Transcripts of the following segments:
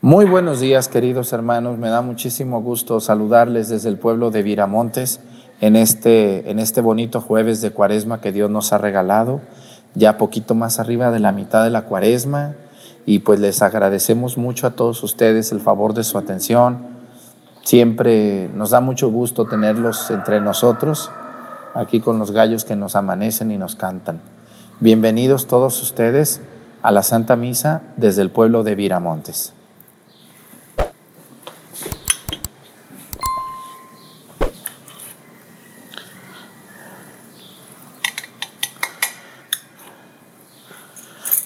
Muy buenos días, queridos hermanos. Me da muchísimo gusto saludarles desde el pueblo de Viramontes en este, en este bonito jueves de cuaresma que Dios nos ha regalado, ya poquito más arriba de la mitad de la cuaresma. Y pues les agradecemos mucho a todos ustedes el favor de su atención. Siempre nos da mucho gusto tenerlos entre nosotros, aquí con los gallos que nos amanecen y nos cantan. Bienvenidos todos ustedes a la Santa Misa desde el pueblo de Viramontes.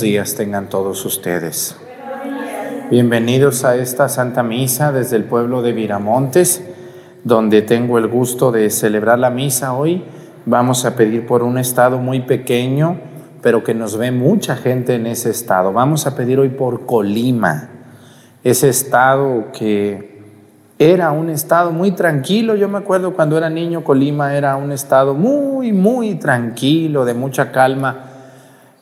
Días tengan todos ustedes. Bienvenidos a esta Santa Misa desde el pueblo de Viramontes, donde tengo el gusto de celebrar la misa hoy. Vamos a pedir por un estado muy pequeño, pero que nos ve mucha gente en ese estado. Vamos a pedir hoy por Colima, ese estado que era un estado muy tranquilo. Yo me acuerdo cuando era niño, Colima era un estado muy, muy tranquilo, de mucha calma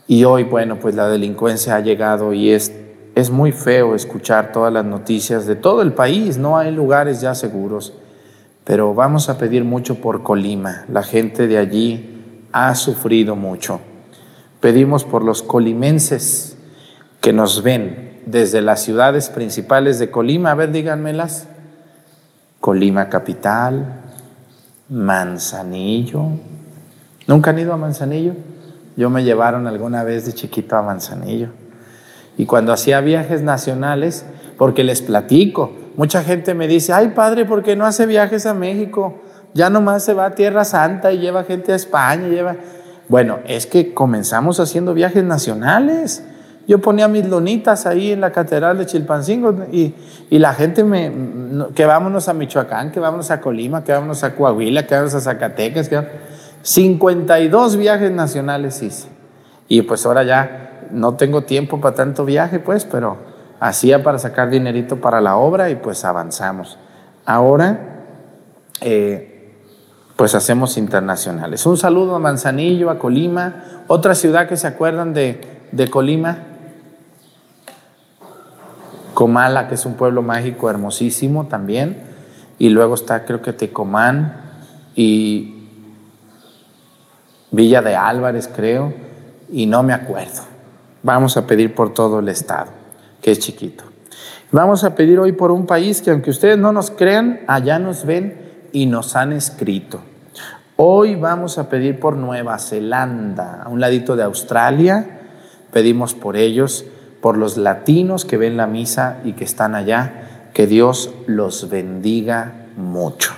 y hoy, bueno, pues la delincuencia ha llegado y es, es muy feo escuchar todas las noticias de todo el país, no hay lugares ya seguros, pero vamos a pedir mucho por Colima, la gente de allí ha sufrido mucho. Pedimos por los colimenses que nos ven desde las ciudades principales de Colima, a ver, díganmelas. Colima capital, Manzanillo. ¿Nunca han ido a Manzanillo? Yo me llevaron alguna vez de chiquito a Manzanillo. Y cuando hacía viajes nacionales, porque les platico, mucha gente me dice, ay padre, ¿por qué no hace viajes a México? Ya nomás se va a Tierra Santa y lleva gente a España, lleva... Bueno, es que comenzamos haciendo viajes nacionales. Yo ponía mis lonitas ahí en la catedral de Chilpancingo y, y la gente me, que vámonos a Michoacán, que vámonos a Colima, que vámonos a Coahuila, que vámonos a Zacatecas, que 52 viajes nacionales hice. Y pues ahora ya no tengo tiempo para tanto viaje, pues, pero hacía para sacar dinerito para la obra y pues avanzamos. Ahora, eh, pues hacemos internacionales. Un saludo a Manzanillo, a Colima, otra ciudad que se acuerdan de, de Colima. Comala, que es un pueblo mágico hermosísimo también. Y luego está, creo que Tecomán y Villa de Álvarez, creo, y no me acuerdo. Vamos a pedir por todo el estado, que es chiquito. Vamos a pedir hoy por un país que aunque ustedes no nos crean, allá nos ven y nos han escrito. Hoy vamos a pedir por Nueva Zelanda, a un ladito de Australia. Pedimos por ellos, por los latinos que ven la misa y que están allá, que Dios los bendiga mucho.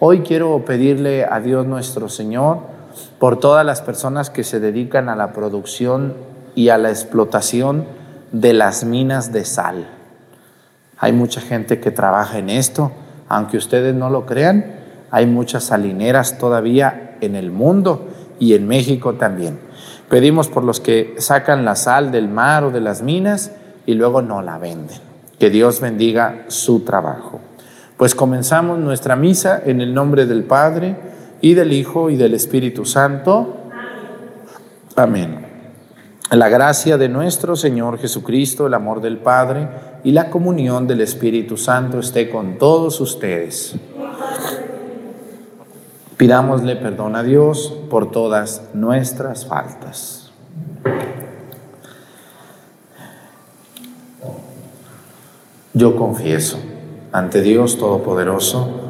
Hoy quiero pedirle a Dios nuestro Señor por todas las personas que se dedican a la producción y a la explotación de las minas de sal. Hay mucha gente que trabaja en esto, aunque ustedes no lo crean, hay muchas salineras todavía en el mundo y en México también. Pedimos por los que sacan la sal del mar o de las minas y luego no la venden. Que Dios bendiga su trabajo. Pues comenzamos nuestra misa en el nombre del Padre y del Hijo y del Espíritu Santo. Amén. La gracia de nuestro Señor Jesucristo, el amor del Padre y la comunión del Espíritu Santo esté con todos ustedes. Pidámosle perdón a Dios por todas nuestras faltas. Yo confieso ante Dios Todopoderoso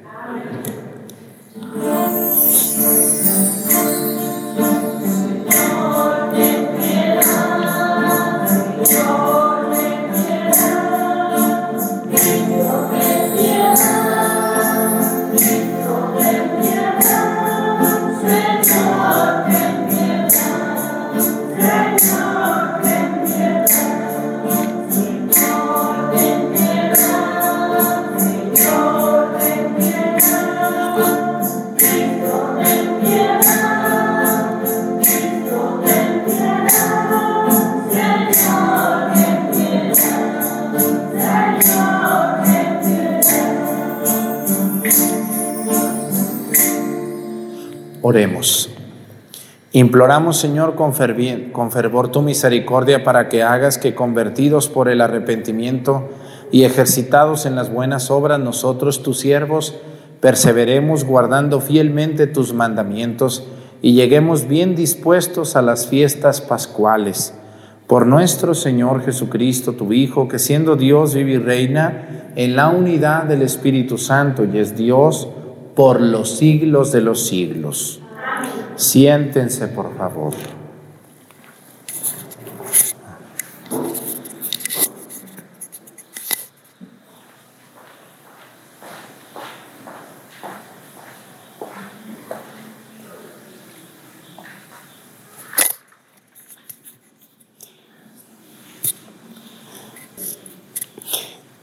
Imploramos, Señor, con, fervor tu misericordia para que hagas que convertidos por el arrepentimiento y ejercitados en las buenas obras, nosotros, tus siervos, perseveremos guardando fielmente tus mandamientos y lleguemos bien dispuestos a las fiestas pascuales. Por nuestro Señor Jesucristo, tu Hijo, que siendo Dios vive y reina en la unidad del Espíritu Santo y es Dios por los siglos de los siglos. Siéntense, por favor.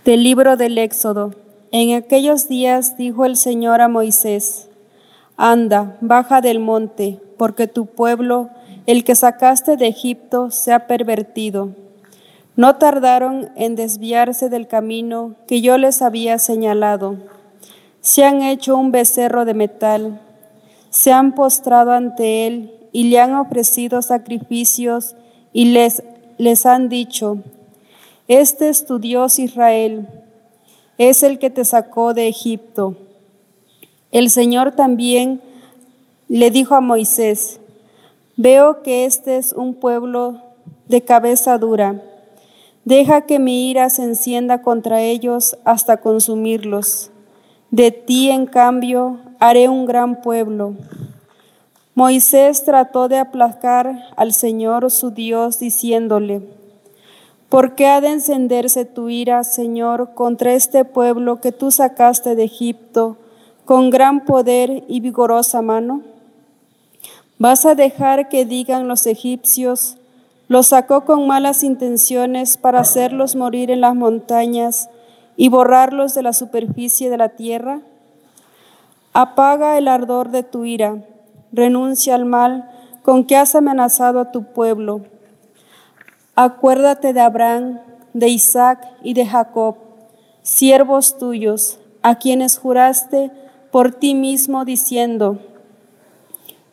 Del libro del Éxodo. En aquellos días dijo el Señor a Moisés, Anda, baja del monte, porque tu pueblo, el que sacaste de Egipto, se ha pervertido. No tardaron en desviarse del camino que yo les había señalado. Se han hecho un becerro de metal, se han postrado ante él y le han ofrecido sacrificios y les, les han dicho, Este es tu Dios Israel, es el que te sacó de Egipto. El Señor también le dijo a Moisés, veo que este es un pueblo de cabeza dura. Deja que mi ira se encienda contra ellos hasta consumirlos. De ti, en cambio, haré un gran pueblo. Moisés trató de aplacar al Señor su Dios, diciéndole, ¿por qué ha de encenderse tu ira, Señor, contra este pueblo que tú sacaste de Egipto? Con gran poder y vigorosa mano? ¿Vas a dejar que digan los egipcios, los sacó con malas intenciones para hacerlos morir en las montañas y borrarlos de la superficie de la tierra? Apaga el ardor de tu ira, renuncia al mal con que has amenazado a tu pueblo. Acuérdate de Abraham, de Isaac y de Jacob, siervos tuyos, a quienes juraste por ti mismo diciendo,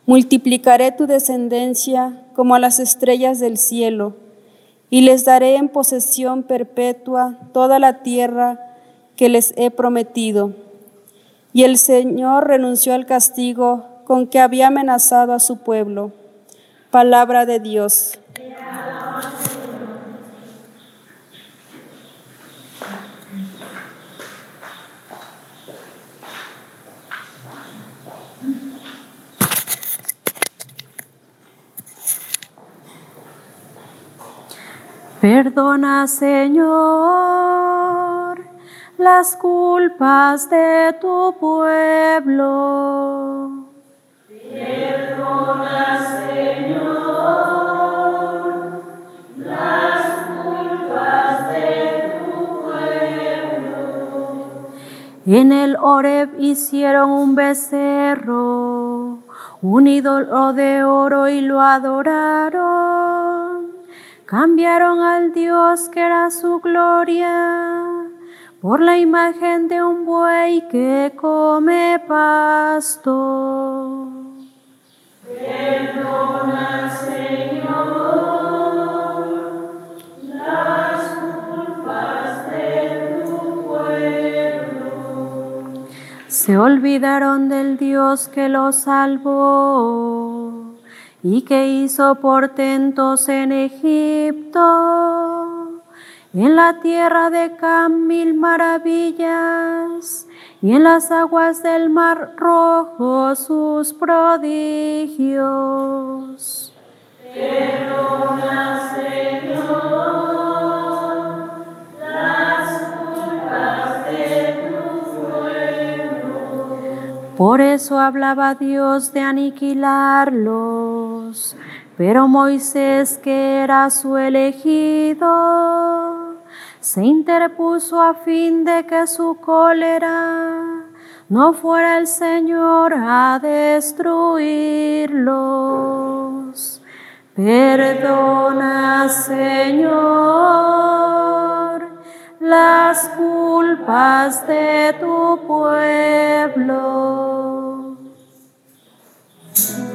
multiplicaré tu descendencia como a las estrellas del cielo, y les daré en posesión perpetua toda la tierra que les he prometido. Y el Señor renunció al castigo con que había amenazado a su pueblo. Palabra de Dios. Perdona, Señor, las culpas de tu pueblo. Perdona, Señor, las culpas de tu pueblo. En el Oreb hicieron un becerro, un ídolo de oro y lo adoraron cambiaron al Dios que era su gloria por la imagen de un buey que come pasto. Perdona, Señor, las culpas de tu pueblo. Se olvidaron del Dios que los salvó y que hizo portentos en Egipto, en la tierra de Cam mil maravillas, y en las aguas del mar rojo sus prodigios. Perdona, Señor. Por eso hablaba Dios de aniquilarlos, pero Moisés, que era su elegido, se interpuso a fin de que su cólera no fuera el Señor a destruirlos. Perdona, Señor las culpas de tu pueblo. Thank you.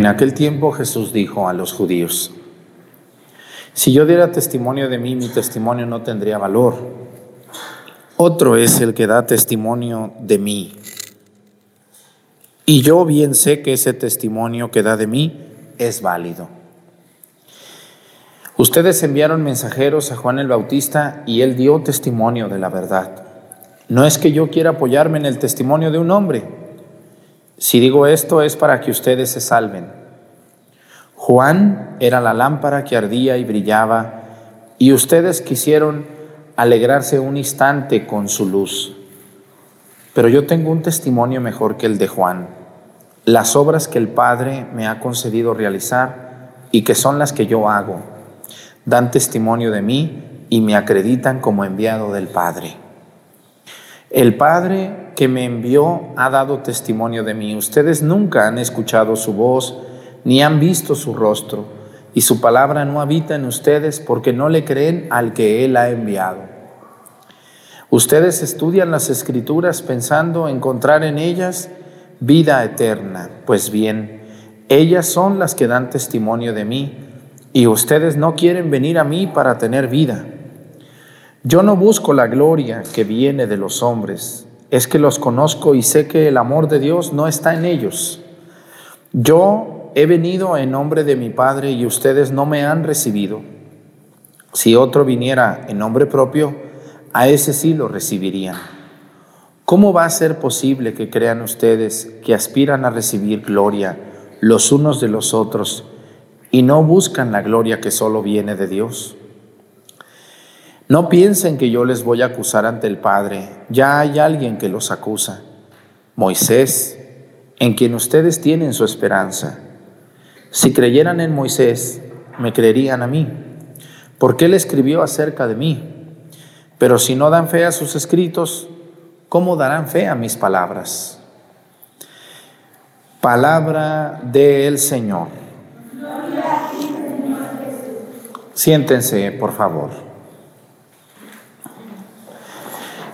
En aquel tiempo Jesús dijo a los judíos, si yo diera testimonio de mí, mi testimonio no tendría valor. Otro es el que da testimonio de mí. Y yo bien sé que ese testimonio que da de mí es válido. Ustedes enviaron mensajeros a Juan el Bautista y él dio testimonio de la verdad. No es que yo quiera apoyarme en el testimonio de un hombre si digo esto es para que ustedes se salven. Juan era la lámpara que ardía y brillaba, y ustedes quisieron alegrarse un instante con su luz. Pero yo tengo un testimonio mejor que el de Juan. Las obras que el Padre me ha concedido realizar y que son las que yo hago, dan testimonio de mí y me acreditan como enviado del Padre. El Padre que me envió ha dado testimonio de mí. Ustedes nunca han escuchado su voz ni han visto su rostro, y su palabra no habita en ustedes porque no le creen al que Él ha enviado. Ustedes estudian las escrituras pensando encontrar en ellas vida eterna. Pues bien, ellas son las que dan testimonio de mí, y ustedes no quieren venir a mí para tener vida. Yo no busco la gloria que viene de los hombres, es que los conozco y sé que el amor de Dios no está en ellos. Yo he venido en nombre de mi Padre y ustedes no me han recibido. Si otro viniera en nombre propio, a ese sí lo recibirían. ¿Cómo va a ser posible que crean ustedes que aspiran a recibir gloria los unos de los otros y no buscan la gloria que solo viene de Dios? No piensen que yo les voy a acusar ante el Padre. Ya hay alguien que los acusa. Moisés, en quien ustedes tienen su esperanza. Si creyeran en Moisés, me creerían a mí, porque él escribió acerca de mí. Pero si no dan fe a sus escritos, ¿cómo darán fe a mis palabras? Palabra del Señor. Siéntense, por favor.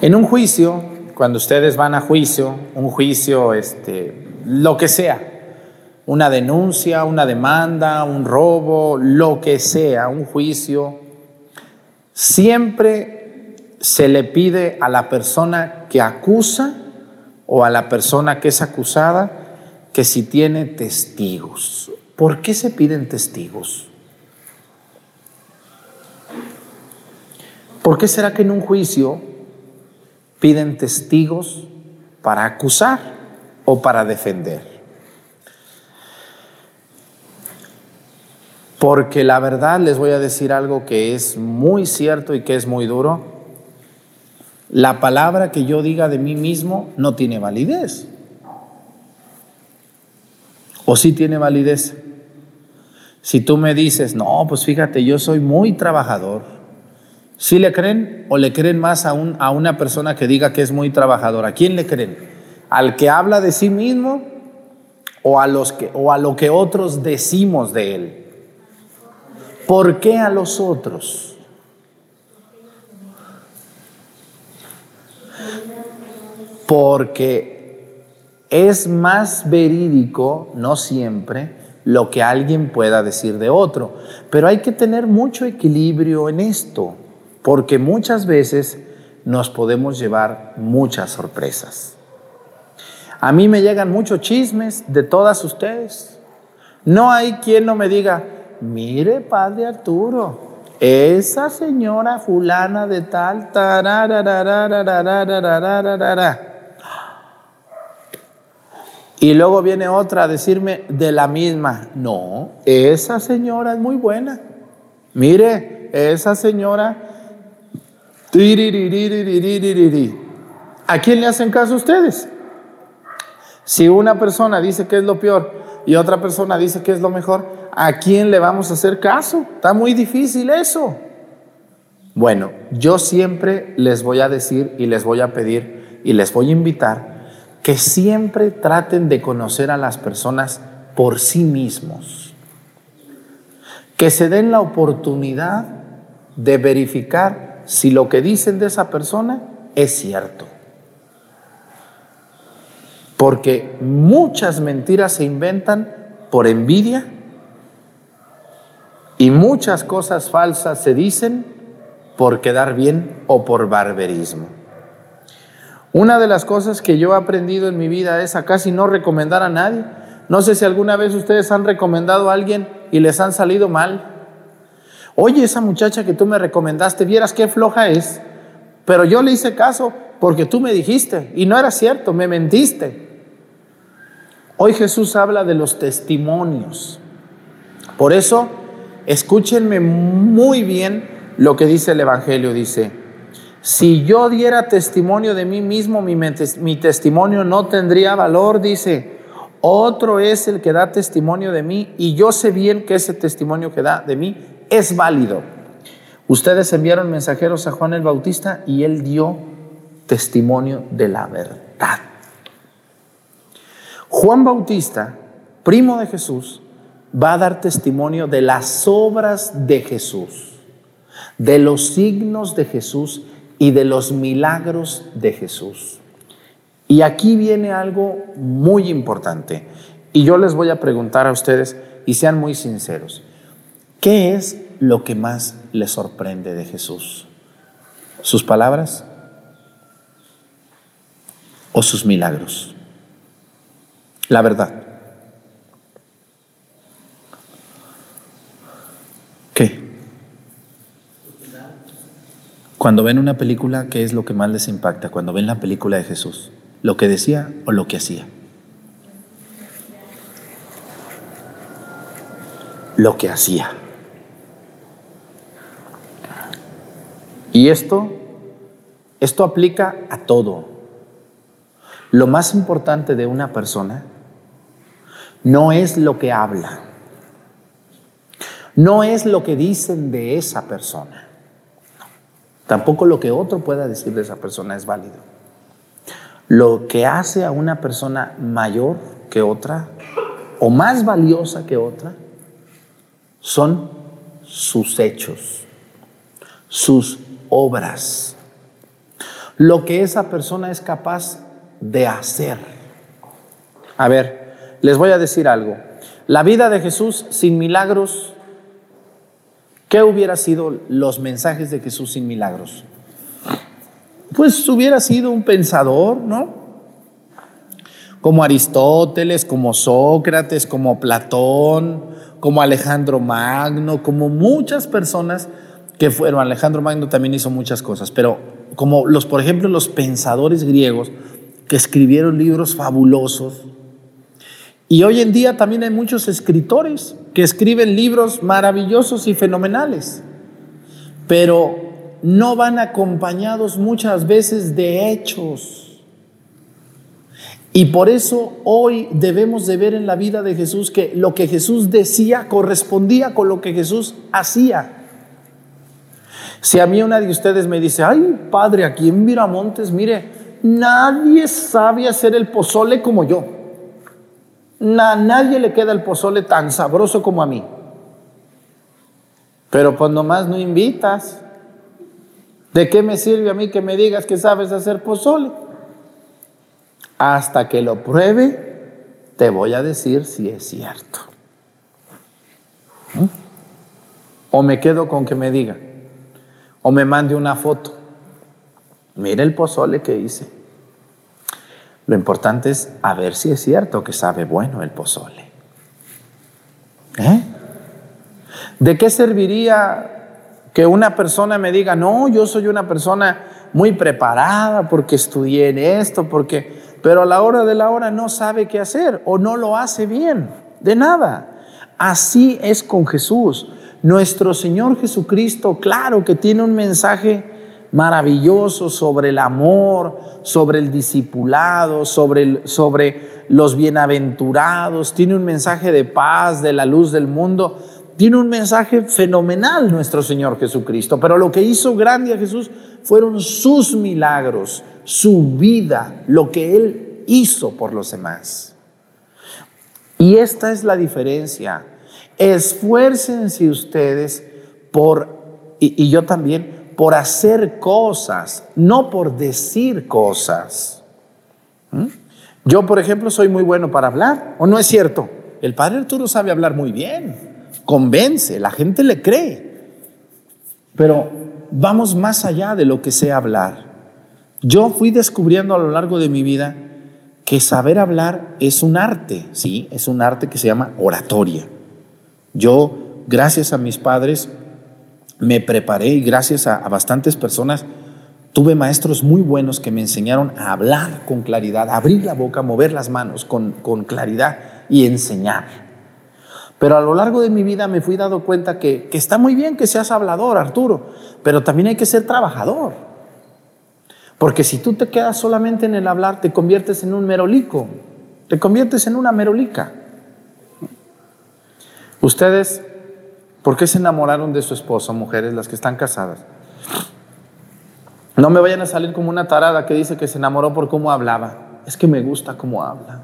En un juicio, cuando ustedes van a juicio, un juicio, este, lo que sea, una denuncia, una demanda, un robo, lo que sea, un juicio, siempre se le pide a la persona que acusa o a la persona que es acusada que si tiene testigos. ¿Por qué se piden testigos? ¿Por qué será que en un juicio piden testigos para acusar o para defender. Porque la verdad les voy a decir algo que es muy cierto y que es muy duro. La palabra que yo diga de mí mismo no tiene validez. ¿O sí tiene validez? Si tú me dices, no, pues fíjate, yo soy muy trabajador, ¿Sí le creen o le creen más a, un, a una persona que diga que es muy trabajadora? ¿A quién le creen? ¿Al que habla de sí mismo o a, los que, o a lo que otros decimos de él? ¿Por qué a los otros? Porque es más verídico, no siempre, lo que alguien pueda decir de otro. Pero hay que tener mucho equilibrio en esto porque muchas veces nos podemos llevar muchas sorpresas. A mí me llegan muchos chismes de todas ustedes. No hay quien no me diga, mire, padre Arturo, esa señora fulana de tal, y luego viene otra a decirme de la misma, no, esa señora es muy buena. Mire, esa señora ¿A quién le hacen caso ustedes? Si una persona dice que es lo peor y otra persona dice que es lo mejor, ¿a quién le vamos a hacer caso? Está muy difícil eso. Bueno, yo siempre les voy a decir y les voy a pedir y les voy a invitar que siempre traten de conocer a las personas por sí mismos. Que se den la oportunidad de verificar si lo que dicen de esa persona es cierto. Porque muchas mentiras se inventan por envidia y muchas cosas falsas se dicen por quedar bien o por barberismo. Una de las cosas que yo he aprendido en mi vida es a casi no recomendar a nadie. No sé si alguna vez ustedes han recomendado a alguien y les han salido mal. Oye, esa muchacha que tú me recomendaste, vieras qué floja es, pero yo le hice caso porque tú me dijiste y no era cierto, me mentiste. Hoy Jesús habla de los testimonios. Por eso, escúchenme muy bien lo que dice el Evangelio. Dice, Si yo diera testimonio de mí mismo, mi, testimonio no tendría valor, dice. Otro es el que da testimonio de mí y yo sé bien que ese testimonio que da de mí es válido. Ustedes enviaron mensajeros a Juan el Bautista y él dio testimonio de la verdad. Juan Bautista, primo de Jesús, va a dar testimonio de las obras de Jesús, de los signos de Jesús y de los milagros de Jesús. Y aquí viene algo muy importante. Y yo les voy a preguntar a ustedes, y sean muy sinceros, ¿qué es lo que más les sorprende de Jesús? ¿Sus palabras o sus milagros? La verdad. ¿Qué? Cuando ven una película, ¿qué es lo que más les impacta? Cuando ven la película de Jesús, ¿lo que decía o lo que hacía? Lo que hacía. Y esto, esto aplica a todo. Lo más importante de una persona no es lo que habla, no es lo que dicen de esa persona, tampoco lo que otro pueda decir de esa persona es válido. Lo que hace a una persona mayor que otra o más valiosa que otra son sus hechos, sus obras, lo que esa persona es capaz de hacer. A ver, les voy a decir algo. La vida de Jesús sin milagros, ¿qué hubiera sido los mensajes de Jesús sin milagros? Pues hubiera sido un pensador, ¿no? Como Aristóteles, como Sócrates, como Platón, como Alejandro Magno, como muchas personas que fueron. Alejandro Magno también hizo muchas cosas, pero como los, por ejemplo, los pensadores griegos, que escribieron libros fabulosos. Y hoy en día también hay muchos escritores que escriben libros maravillosos y fenomenales, pero no van acompañados muchas veces de hechos. Y por eso hoy debemos de ver en la vida de Jesús que lo que Jesús decía correspondía con lo que Jesús hacía. Si a mí una de ustedes me dice, ay padre, aquí en Miramontes, mire, Nadie sabe hacer el pozole como yo. A nadie le queda el pozole tan sabroso como a mí. Pero cuando más no invitas, ¿de qué me sirve a mí que me digas que sabes hacer pozole? Hasta que lo pruebe, te voy a decir si es cierto. ¿Mm? O me quedo con que me diga, o me mande una foto. Mira el pozole que hice. Lo importante es a ver si es cierto que sabe bueno el pozole. ¿Eh? ¿De qué serviría que una persona me diga, no, yo soy una persona muy preparada porque estudié en esto, porque, pero a la hora de la hora no sabe qué hacer o no lo hace bien? De nada. Así es con Jesús. Nuestro Señor Jesucristo, claro que tiene un mensaje maravilloso sobre el amor, sobre el discipulado, sobre, los bienaventurados, tiene un mensaje de paz, de la luz del mundo, tiene un mensaje fenomenal nuestro Señor Jesucristo, pero lo que hizo grande a Jesús fueron sus milagros, su vida, lo que Él hizo por los demás. Y esta es la diferencia. Esfuércense ustedes por, y, yo también, por hacer cosas, no por decir cosas. ¿Mm? Yo, por ejemplo, soy muy bueno para hablar, ¿o no es cierto? El padre Arturo sabe hablar muy bien, convence, la gente le cree. Pero vamos más allá de lo que sé hablar. Yo fui descubriendo a lo largo de mi vida que saber hablar es un arte, sí, es un arte que se llama oratoria. Yo, gracias a mis padres, me preparé y gracias a, bastantes personas tuve maestros muy buenos que me enseñaron a hablar con claridad, a abrir la boca, mover las manos con, con claridad y enseñar. Pero a lo largo de mi vida me fui dando cuenta que, que, está muy bien que seas hablador, Arturo, pero también hay que ser trabajador. Porque si tú te quedas solamente en el hablar, te conviertes en un merolico, te conviertes en una merolica. Ustedes, ¿por qué se enamoraron de su esposo, mujeres, las que están casadas? No me vayan a salir como una tarada que dice que se enamoró por cómo hablaba. Es que me gusta cómo habla.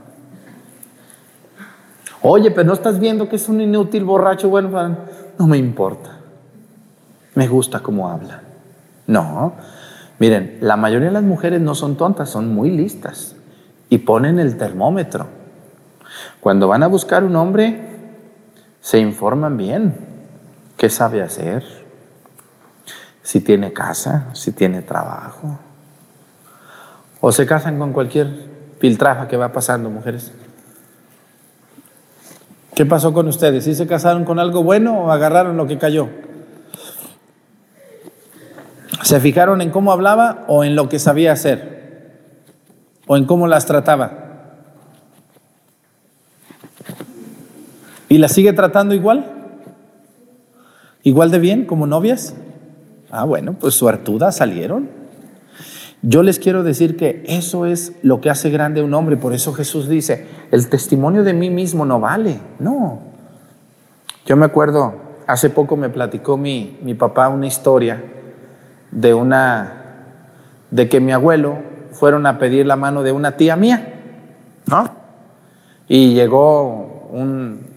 Oye, pero no estás viendo que es un inútil borracho. Bueno, no me importa. Me gusta cómo habla. No. Miren, la mayoría de las mujeres no son tontas, son muy listas y ponen el termómetro. Cuando van a buscar un hombre, se informan bien qué sabe hacer, si tiene casa, si tiene trabajo. O se casan con cualquier filtrafa que va pasando, mujeres. ¿Qué pasó con ustedes? ¿Sí se casaron con algo bueno o agarraron lo que cayó? ¿Se fijaron en cómo hablaba o en lo que sabía hacer? ¿O en cómo las trataba? ¿Y las sigue tratando igual? ¿Igual de bien como novias? Ah, bueno, pues suertudas salieron. Yo les quiero decir que eso es lo que hace grande a un hombre. Por eso Jesús dice, el testimonio de mí mismo no vale. No. Yo me acuerdo, hace poco me platicó mi, mi papá una historia de una, de que mi abuelo fueron a pedir la mano de una tía mía, ¿no? Y llegó un,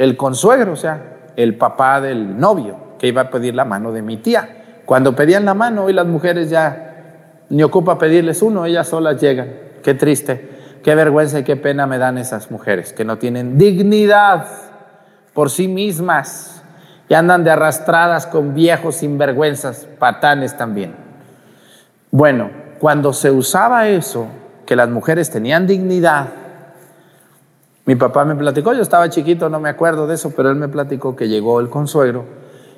el consuegro, o sea, el papá del novio, que iba a pedir la mano de mi tía. Cuando pedían la mano, hoy las mujeres ya ni ocupa pedirles uno, ellas solas llegan. Qué triste, qué vergüenza y qué pena me dan esas mujeres que no tienen dignidad por sí mismas y andan de arrastradas con viejos sinvergüenzas, patanes también. Bueno, cuando se usaba eso, que las mujeres tenían dignidad, mi papá me platicó, yo estaba chiquito, no me acuerdo de eso, pero él me platicó que llegó el consuegro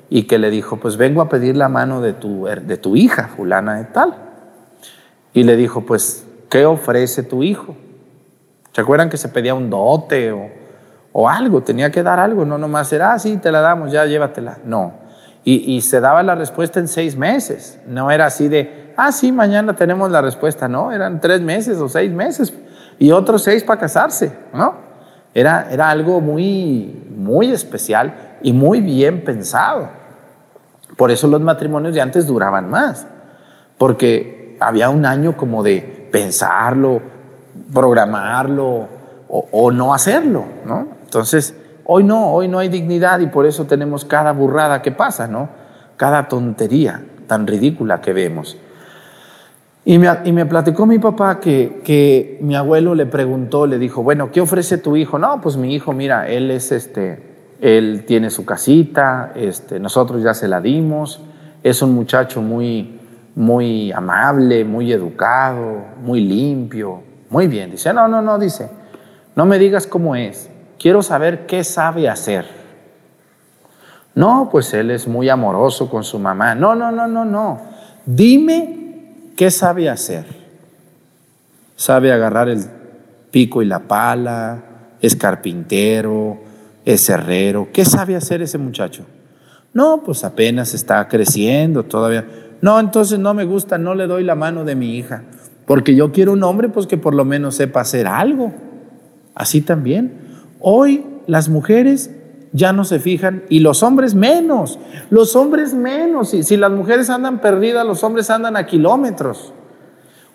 y que le dijo, pues vengo a pedir la mano de tu, de tu hija, fulana de tal. Y le dijo, pues, ¿qué ofrece tu hijo? ¿Se acuerdan que se pedía un dote o, o algo? Tenía que dar algo, no nomás era, ah, sí, te la damos, ya llévatela. No. Y, y, se daba la respuesta en seis meses. No era así de, ah, sí, mañana tenemos la respuesta. No, eran tres meses o seis meses y otros seis para casarse, ¿no? Era, era algo muy, muy especial y muy bien pensado. Por eso los matrimonios de antes duraban más, porque había un año como de pensarlo, programarlo o, no hacerlo, ¿no? Entonces, hoy no, hoy no hay dignidad y por eso tenemos cada burrada que pasa, ¿no? Cada tontería tan ridícula que vemos. Y me, y me platicó mi papá que, que, mi abuelo le preguntó, le dijo, bueno, ¿qué ofrece tu hijo? No, pues mi hijo, mira, él es este, él tiene su casita, este, nosotros ya se la dimos, es un muchacho muy, muy amable, muy educado, muy limpio, muy bien. Dice, no, no, no, dice, no me digas cómo es, quiero saber qué sabe hacer. No, pues él es muy amoroso con su mamá. No, no, no, no, no. Dime qué sabe hacer. Sabe agarrar el pico y la pala, es carpintero, es herrero. ¿Qué sabe hacer ese muchacho? No, pues apenas está creciendo todavía. No, entonces no me gusta, no le doy la mano de mi hija, porque yo quiero un hombre pues que por lo menos sepa hacer algo. Así también. Hoy las mujeres ya no se fijan y los hombres menos, los hombres menos. Y si las mujeres andan perdidas, los hombres andan a kilómetros.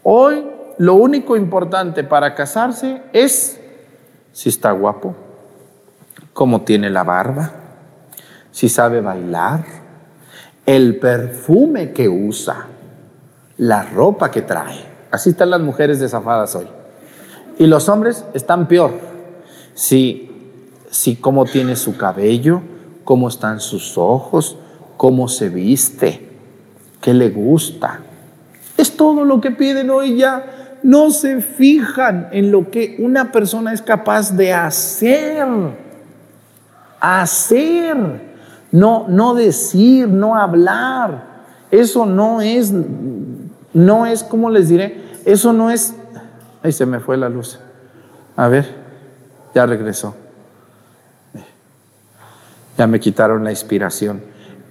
Hoy lo único importante para casarse es si está guapo, cómo tiene la barba, si sabe bailar el perfume que usa, la ropa que trae. Así están las mujeres desafadas hoy. Y los hombres están peor. Si, si cómo tiene su cabello, cómo están sus ojos, cómo se viste, qué le gusta. Es todo lo que piden hoy ya. No se fijan en lo que una persona es capaz de hacer. Hacer no, no decir, no hablar. Eso no es, no es, ¿cómo les diré? Eso no es, ahí se me fue la luz. A ver, ya regresó. Ya me quitaron la inspiración.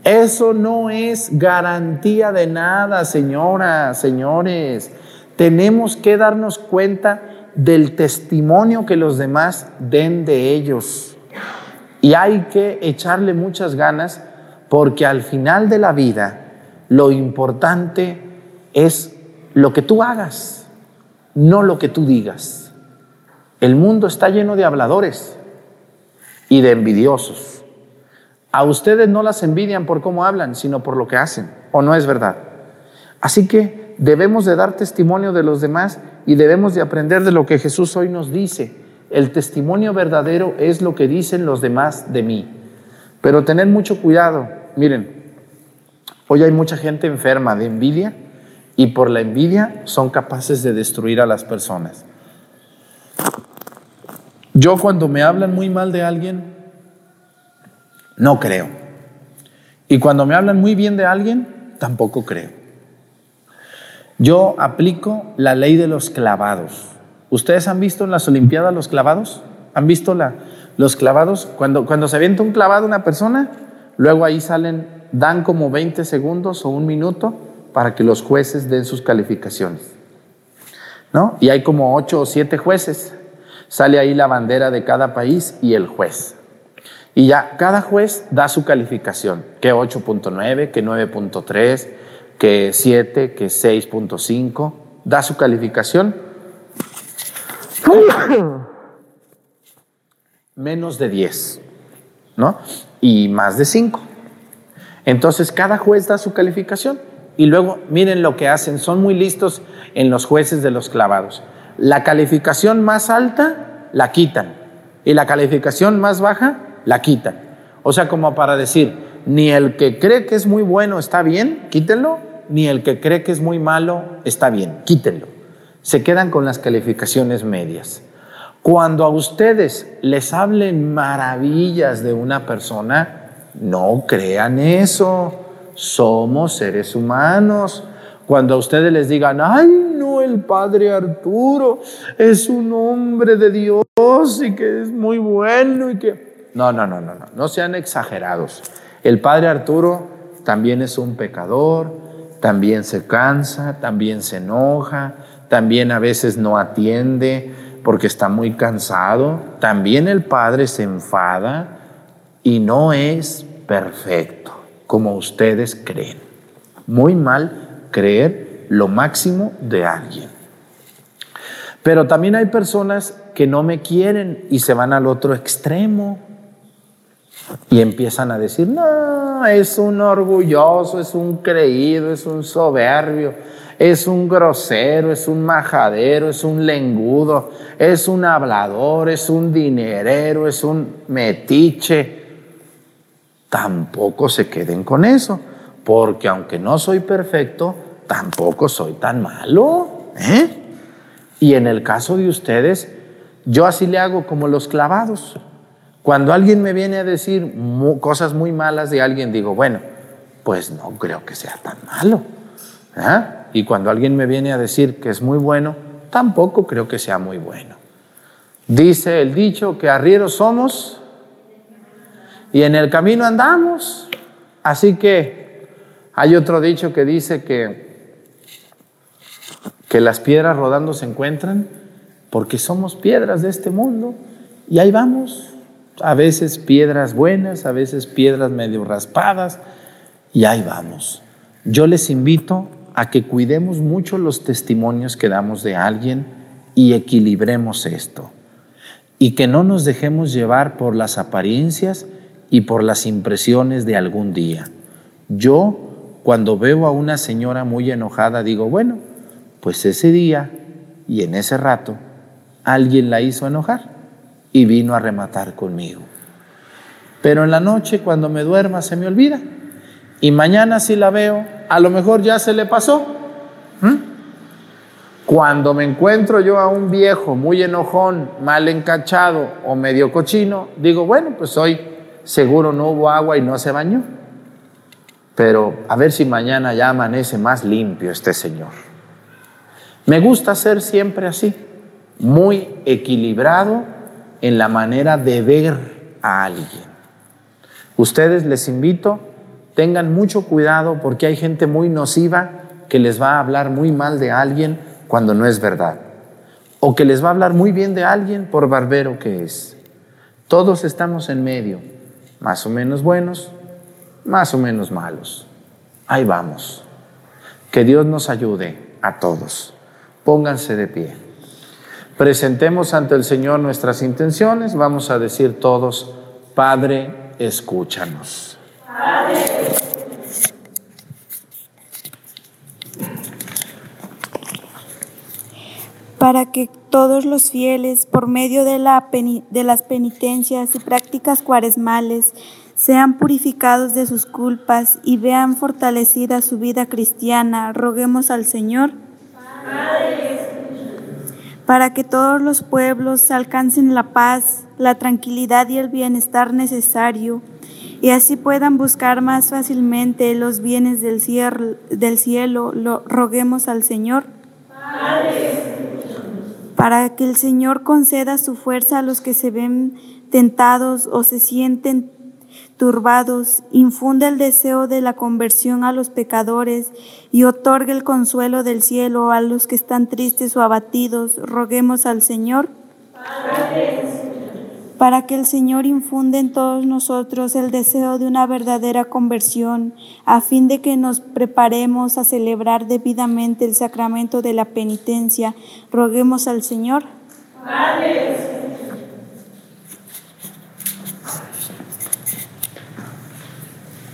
Eso no es garantía de nada, señoras, señores. Tenemos que darnos cuenta del testimonio que los demás den de ellos. Y hay que echarle muchas ganas porque al final de la vida lo importante es lo que tú hagas, no lo que tú digas. El mundo está lleno de habladores y de envidiosos. A ustedes no las envidian por cómo hablan, sino por lo que hacen, ¿o no es verdad? Así que debemos de dar testimonio de los demás y debemos de aprender de lo que Jesús hoy nos dice. El testimonio verdadero es lo que dicen los demás de mí. Pero tener mucho cuidado. Miren, hoy hay mucha gente enferma de envidia y por la envidia son capaces de destruir a las personas. Yo cuando me hablan muy mal de alguien, no creo. Y cuando me hablan muy bien de alguien, tampoco creo. Yo aplico la ley de los clavados. ¿Ustedes han visto en las Olimpiadas los clavados? ¿Han visto la, los clavados? Cuando, cuando se avienta un clavado una persona, luego ahí salen, dan como 20 segundos o un minuto para que los jueces den sus calificaciones. ¿No? Y hay como 8 o 7 jueces. Sale ahí la bandera de cada país y el juez. Y ya cada juez da su calificación, que 8.9, que 9.3, que 7, que 6.5, da su calificación. Menos de 10, ¿no? Y más de 5. Entonces cada juez da su calificación. Y luego miren lo que hacen, son muy listos en los jueces de los clavados. La calificación más alta la quitan y la calificación más baja la quitan. O sea, como para decir, ni el que cree que es muy bueno está bien, quítenlo, ni el que cree que es muy malo está bien, quítenlo. Se quedan con las calificaciones medias. Cuando a ustedes les hablen maravillas de una persona, no crean eso. Somos seres humanos. Cuando a ustedes les digan, ay, no, el padre Arturo es un hombre de Dios y que es muy bueno y que... No, no, no, no, no, no sean exagerados. El padre Arturo también es un pecador, también se cansa, también se enoja, también a veces no atiende porque está muy cansado, también el padre se enfada y no es perfecto como ustedes creen. Muy mal creer lo máximo de alguien. Pero también hay personas que no me quieren y se van al otro extremo y empiezan a decir, no, es un orgulloso, es un creído, es un soberbio, es un grosero, es un majadero, es un lengudo, es un hablador, es un dinerero, es un metiche. Tampoco se queden con eso, porque aunque no soy perfecto, tampoco soy tan malo. ¿eh? Y en el caso de ustedes, yo así le hago como los clavados. Cuando alguien me viene a decir cosas muy malas de alguien, digo, bueno, pues no creo que sea tan malo. Y cuando alguien me viene a decir que es muy bueno, tampoco creo que sea muy bueno. Dice el dicho que arrieros somos y en el camino andamos. Así que hay otro dicho que dice que, que las piedras rodando se encuentran porque somos piedras de este mundo y ahí vamos a veces piedras buenas, a veces piedras medio raspadas, y ahí vamos. Yo les invito a que cuidemos mucho los testimonios que damos de alguien y equilibremos esto. Y que no nos dejemos llevar por las apariencias y por las impresiones de algún día. Yo, cuando veo a una señora muy enojada, digo, bueno, pues ese día y en ese rato alguien la hizo enojar y vino a rematar conmigo. Pero en la noche, cuando me duerma, se me olvida. Y mañana si la veo, a lo mejor ya se le pasó. ¿Mm? Cuando me encuentro yo a un viejo muy enojón, mal encachado o medio cochino, digo, bueno, pues hoy seguro no hubo agua y no se bañó. Pero a ver si mañana ya amanece más limpio este señor. Me gusta ser siempre así, muy equilibrado en la manera de ver a alguien. Ustedes les invito tengan mucho cuidado porque hay gente muy nociva que les va a hablar muy mal de alguien cuando no es verdad. O que les va a hablar muy bien de alguien por barbero que es. Todos estamos en medio, más o menos buenos, más o menos malos. Ahí vamos. Que Dios nos ayude a todos. Pónganse de pie. Presentemos ante el Señor nuestras intenciones. Vamos a decir todos, Padre, escúchanos. para que todos los fieles, por medio de, la de, las penitencias y prácticas cuaresmales, sean purificados de sus culpas y vean fortalecida su vida cristiana, roguemos al Señor. Para que todos los pueblos alcancen la paz, la tranquilidad y el bienestar necesario, y así puedan buscar más fácilmente los bienes del cielo, lo, roguemos al Señor. Para que el Señor conceda su fuerza a los que se ven tentados o se sienten turbados, infunde el deseo de la conversión a los pecadores y otorgue el consuelo del cielo a los que están tristes o abatidos. Roguemos al Señor. Para que el Señor infunde en todos nosotros el deseo de una verdadera conversión, a fin de que nos preparemos a celebrar debidamente el sacramento de la penitencia. Roguemos al Señor.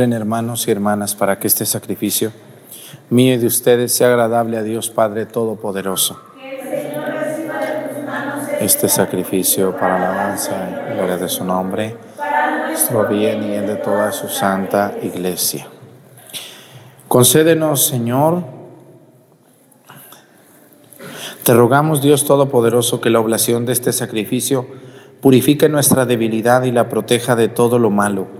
Hermanos y hermanas para que este sacrificio mío y de ustedes sea agradable a Dios Padre Todopoderoso. Este sacrificio para la alabanza y gloria de su nombre, nuestro bien y el de toda su santa iglesia. Concédenos, Señor, te rogamos, Dios Todopoderoso, que la oblación de este sacrificio purifique nuestra debilidad y la proteja de todo lo malo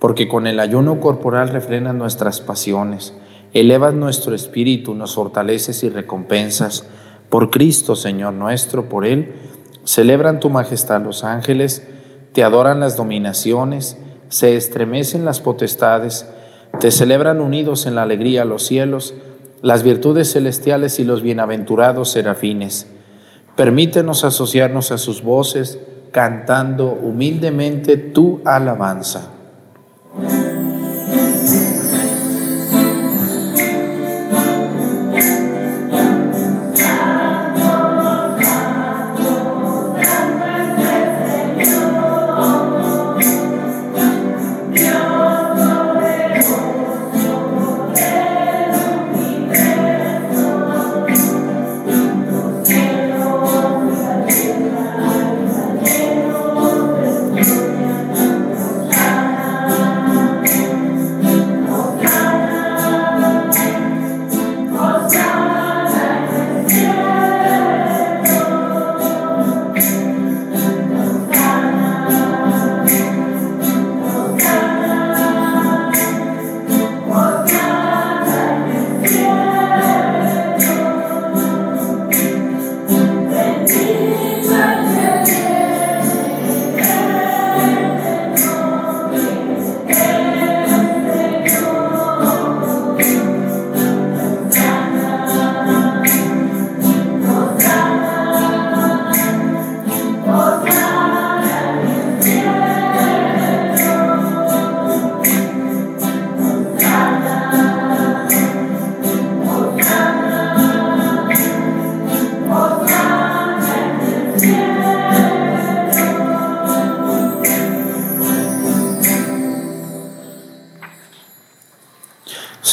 porque con el ayuno corporal refrenas nuestras pasiones, elevas nuestro espíritu, nos fortaleces y recompensas. Por Cristo, Señor nuestro, por Él, celebran tu majestad los ángeles, te adoran las dominaciones, se estremecen las potestades, te celebran unidos en la alegría los cielos, las virtudes celestiales y los bienaventurados serafines. Permítenos asociarnos a sus voces, cantando humildemente tu alabanza.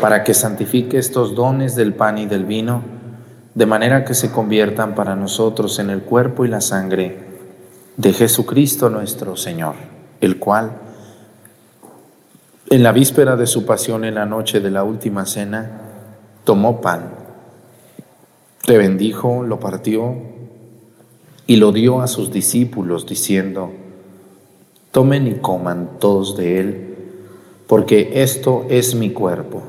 para que santifique estos dones del pan y del vino, de manera que se conviertan para nosotros en el cuerpo y la sangre de Jesucristo nuestro Señor, el cual, en la víspera de su pasión, en la noche de la última cena, tomó pan, te bendijo, lo partió y lo dio a sus discípulos, diciendo, tomen y coman todos de él, porque esto es mi cuerpo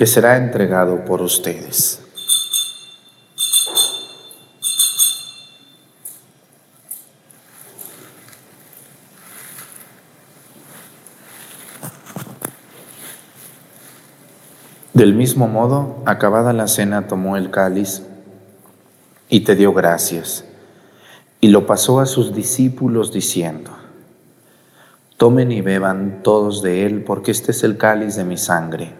que será entregado por ustedes. Del mismo modo, acabada la cena, tomó el cáliz y te dio gracias, y lo pasó a sus discípulos diciendo, Tomen y beban todos de él, porque este es el cáliz de mi sangre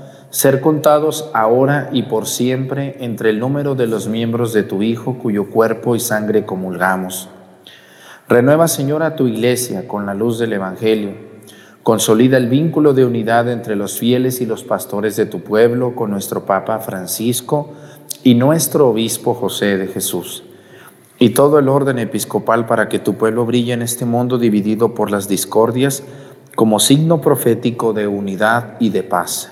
ser contados ahora y por siempre entre el número de los miembros de tu Hijo, cuyo cuerpo y sangre comulgamos. Renueva, Señor, a tu iglesia con la luz del Evangelio, Consolida el vínculo de unidad entre los fieles y los pastores de tu pueblo con nuestro Papa Francisco y nuestro Obispo José de Jesús. Y todo el orden episcopal para que tu pueblo brille en este mundo dividido por las discordias como signo profético de unidad y de paz.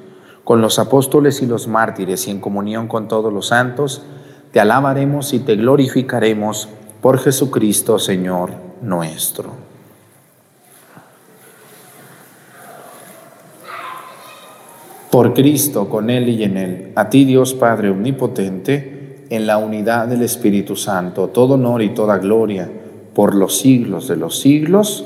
con los apóstoles y los mártires y en comunión con todos los santos, te alabaremos y te glorificaremos por Jesucristo, Señor nuestro. Por Cristo, con Él y en Él, a ti Dios Padre Omnipotente, en la unidad del Espíritu Santo, todo honor y toda gloria por los siglos de los siglos.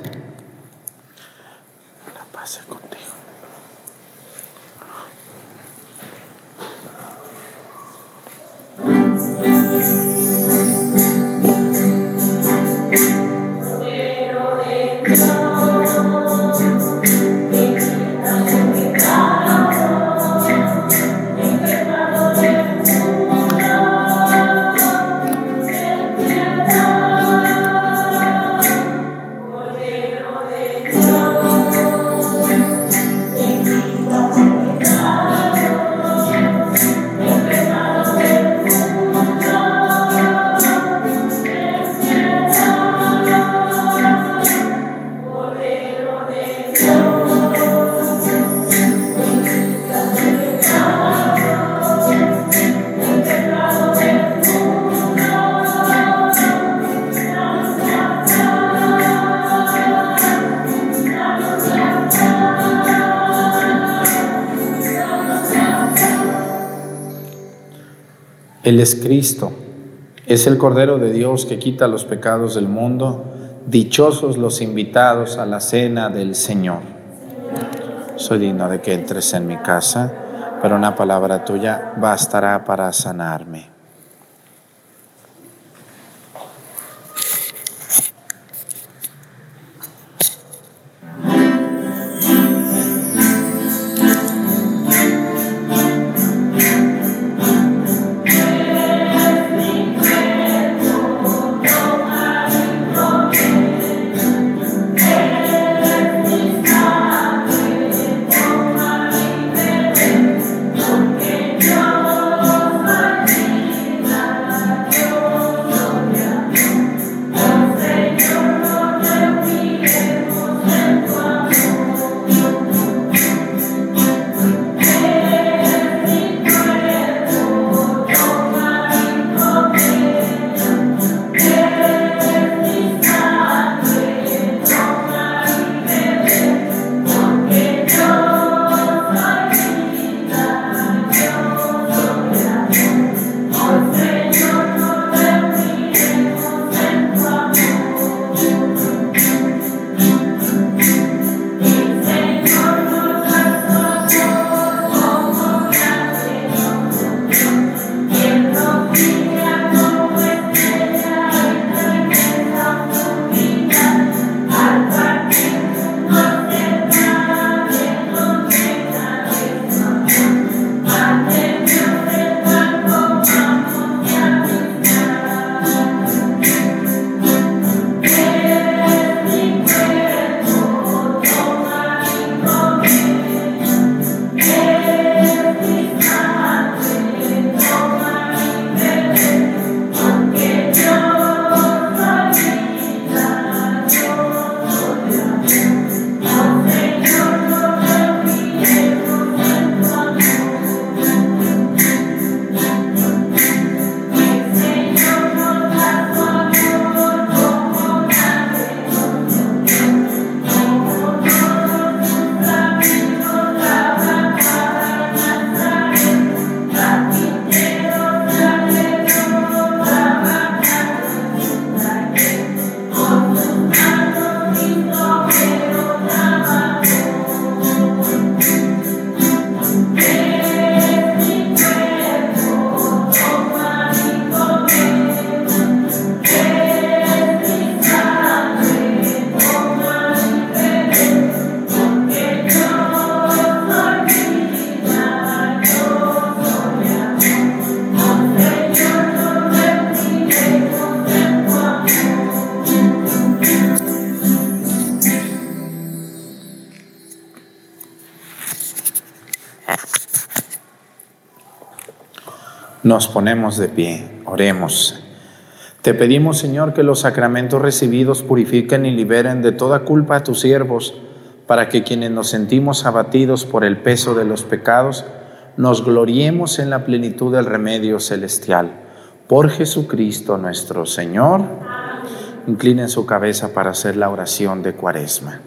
50 Él es Cristo, es el Cordero de Dios que quita los pecados del mundo. Dichosos los invitados a la cena del Señor. Soy digno de que entres en mi casa, pero una palabra tuya bastará para sanarme. Nos ponemos de pie, oremos. Te pedimos, Señor, que los sacramentos recibidos purifiquen y liberen de toda culpa a tus siervos, para que quienes nos sentimos abatidos por el peso de los pecados, nos gloriemos en la plenitud del remedio celestial. Por Jesucristo nuestro Señor. Inclinen su cabeza para hacer la oración de Cuaresma.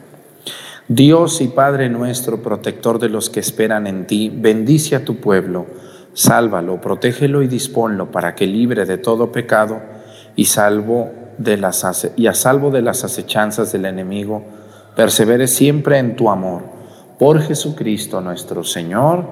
Dios y Padre nuestro, protector de los que esperan en ti, bendice a tu pueblo Sálvalo, protégelo y disponlo para que libre de todo pecado y, salvo de las, y a salvo de las acechanzas del enemigo, persevere siempre en tu amor. Por Jesucristo nuestro Señor.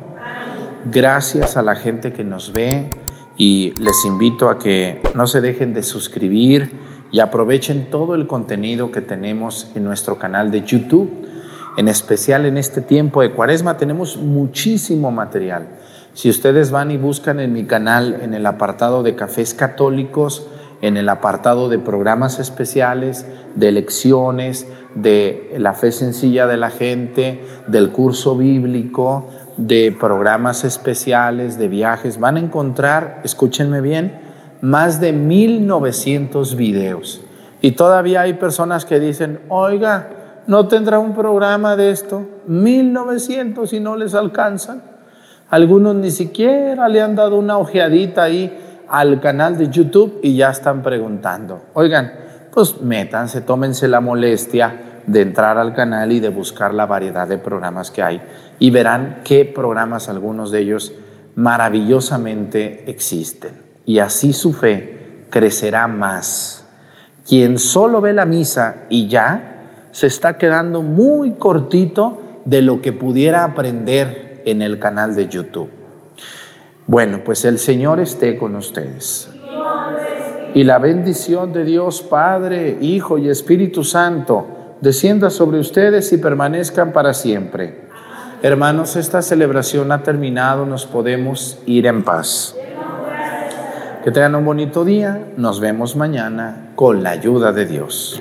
Gracias a la gente que nos ve y les invito a que no se dejen de suscribir y aprovechen todo el contenido que tenemos en nuestro canal de YouTube. En especial en este tiempo de cuaresma tenemos muchísimo material. Si ustedes van y buscan en mi canal, en el apartado de cafés católicos, en el apartado de programas especiales, de lecciones, de la fe sencilla de la gente, del curso bíblico, de programas especiales, de viajes, van a encontrar, escúchenme bien, más de 1900 videos. Y todavía hay personas que dicen, oiga, ¿no tendrá un programa de esto? 1900 y no les alcanzan. Algunos ni siquiera le han dado una ojeadita ahí al canal de YouTube y ya están preguntando. Oigan, pues métanse, tómense la molestia de entrar al canal y de buscar la variedad de programas que hay y verán qué programas algunos de ellos maravillosamente existen. Y así su fe crecerá más. Quien solo ve la misa y ya se está quedando muy cortito de lo que pudiera aprender en el canal de YouTube. Bueno, pues el Señor esté con ustedes. Y la bendición de Dios Padre, Hijo y Espíritu Santo descienda sobre ustedes y permanezcan para siempre. Hermanos, esta celebración ha terminado, nos podemos ir en paz. Que tengan un bonito día, nos vemos mañana con la ayuda de Dios.